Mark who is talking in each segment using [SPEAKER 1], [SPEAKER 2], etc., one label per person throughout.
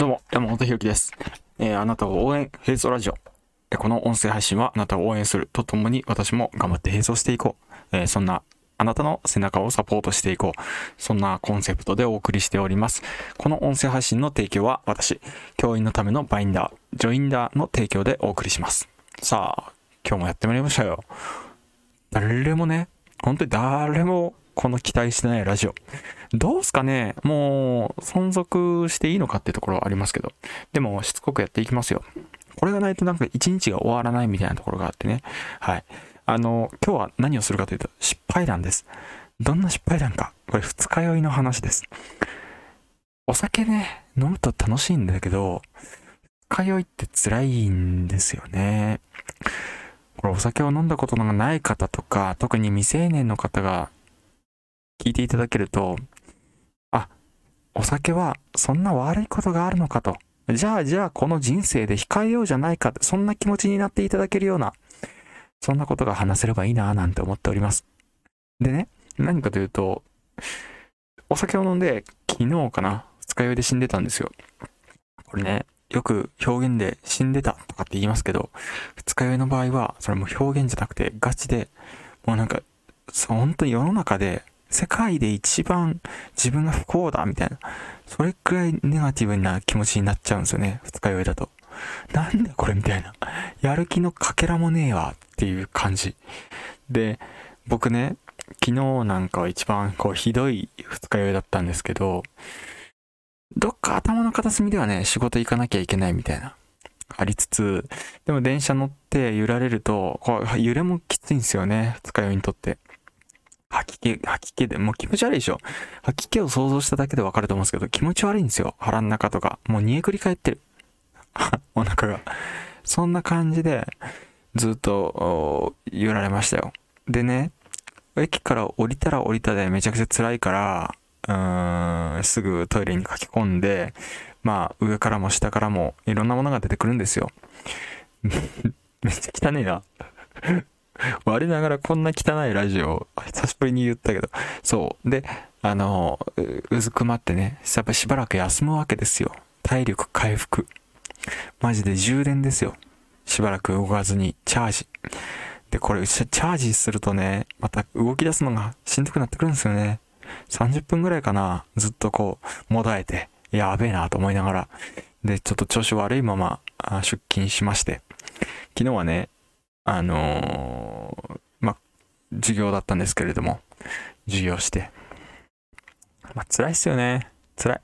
[SPEAKER 1] どうも、山本ひろきです。えーあなたを応援、並走ラジオ。えこの音声配信はあなたを応援するとともに私も頑張って並走していこう。えーそんなあなたの背中をサポートしていこう。そんなコンセプトでお送りしております。この音声配信の提供は私、教員のためのバインダー、ジョインダーの提供でお送りします。さあ、今日もやってまいりましたよ。誰もね、本当に誰もこの期待してないラジオ。どうすかね？もう存続していいのかっていうところはありますけど。でもしつこくやっていきますよ。これがないとなんか一日が終わらないみたいなところがあってね。はい。あの、今日は何をするかというと失敗談です。どんな失敗談か。これ二日酔いの話です。お酒ね、飲むと楽しいんだけど、二日酔いって辛いんですよね。これお酒を飲んだことがない方とか、特に未成年の方が聞いていただけると、あ、お酒はそんな悪いことがあるのかと。じゃあじゃあこの人生で控えようじゃないかって、そんな気持ちになっていただけるような、そんなことが話せればいいなぁなんて思っております。でね、何かというと、お酒を飲んで昨日かな、二日酔いで死んでたんですよ。これね、よく表現で死んでたとかって言いますけど、二日酔いの場合は、それも表現じゃなくてガチで、もうなんか、そう本当に世の中で、世界で一番自分が不幸だみたいな、それくらいネガティブな気持ちになっちゃうんですよね、二日酔いだと。なんでこれみたいな。やる気のかけらもねえわっていう感じ。で、僕ね、昨日なんかは一番こうひどい二日酔いだったんですけど、どっか頭の片隅ではね、仕事行かなきゃいけないみたいな。ありつつ、でも電車乗って揺られると、こう揺れもきついんですよね、二日酔いにとって。吐き気、吐き気で、もう気持ち悪いでしょ。吐き気を想像しただけでわかると思うんですけど、気持ち悪いんですよ。腹の中とか。もう煮えくり返ってる。お腹が。そんな感じで、ずっとお揺られましたよ。でね、駅から降りたら降りたでめちゃくちゃ辛いから、うーん、すぐトイレに駆け込んで、まあ、上からも下からもいろんなものが出てくるんですよ。めっちゃ汚いな。我ながらこんな汚いラジオ、久しぶりに言ったけど。そう。で、あの、うずくまってね、やっぱしばらく休むわけですよ。体力回復。マジで充電ですよ。しばらく動かずに、チャージ。で、これ、チャージするとね、また動き出すのがしんどくなってくるんですよね。30分ぐらいかな、ずっとこう、もだえて、やべえなと思いながら、で、ちょっと調子悪いまま出勤しまして、昨日はね、あのーま、授業だったんですけれども、授業して、ま、辛いっすよね。辛い。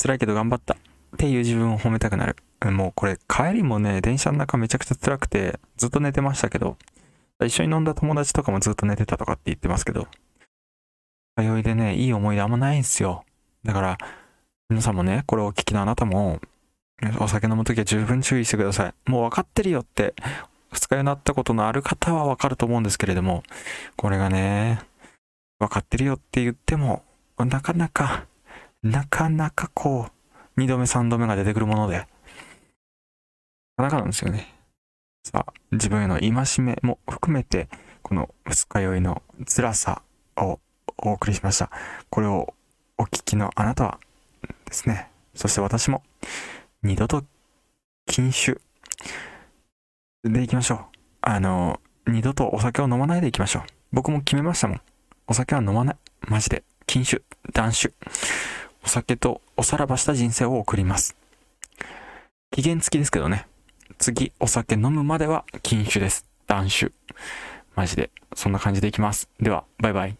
[SPEAKER 1] 辛いけど頑張った。っていう自分を褒めたくなる。もうこれ帰りもね、電車の中めちゃくちゃ辛くて、ずっと寝てましたけど、一緒に飲んだ友達とかもずっと寝てたとかって言ってますけど、通いでね、いい思い出あんまないんすよ。だから、皆さんもね、これをお聞きのあなたも、お酒飲むときは十分注意してください。もう分かってるよって、二日酔いになったことのある方は分かると思うんですけれども、これがね、分かってるよって言っても、なかなか、なかなかこう、二度目三度目が出てくるもので、なかなかなんですよね。さあ、自分への戒めも含めて、この二日酔いの辛さをお送りしました。これをお聞きのあなたはですね、そして私も二度と禁酒でいきましょう。あの、二度とお酒を飲まないでいきましょう。僕も決めましたもん。お酒は飲まない。マジで。禁酒、断酒。お酒とおさらばした人生を送ります。期限付きですけどね。次、お酒飲むまでは禁酒です。断酒。マジで。そんな感じでいきます。では、バイバイ。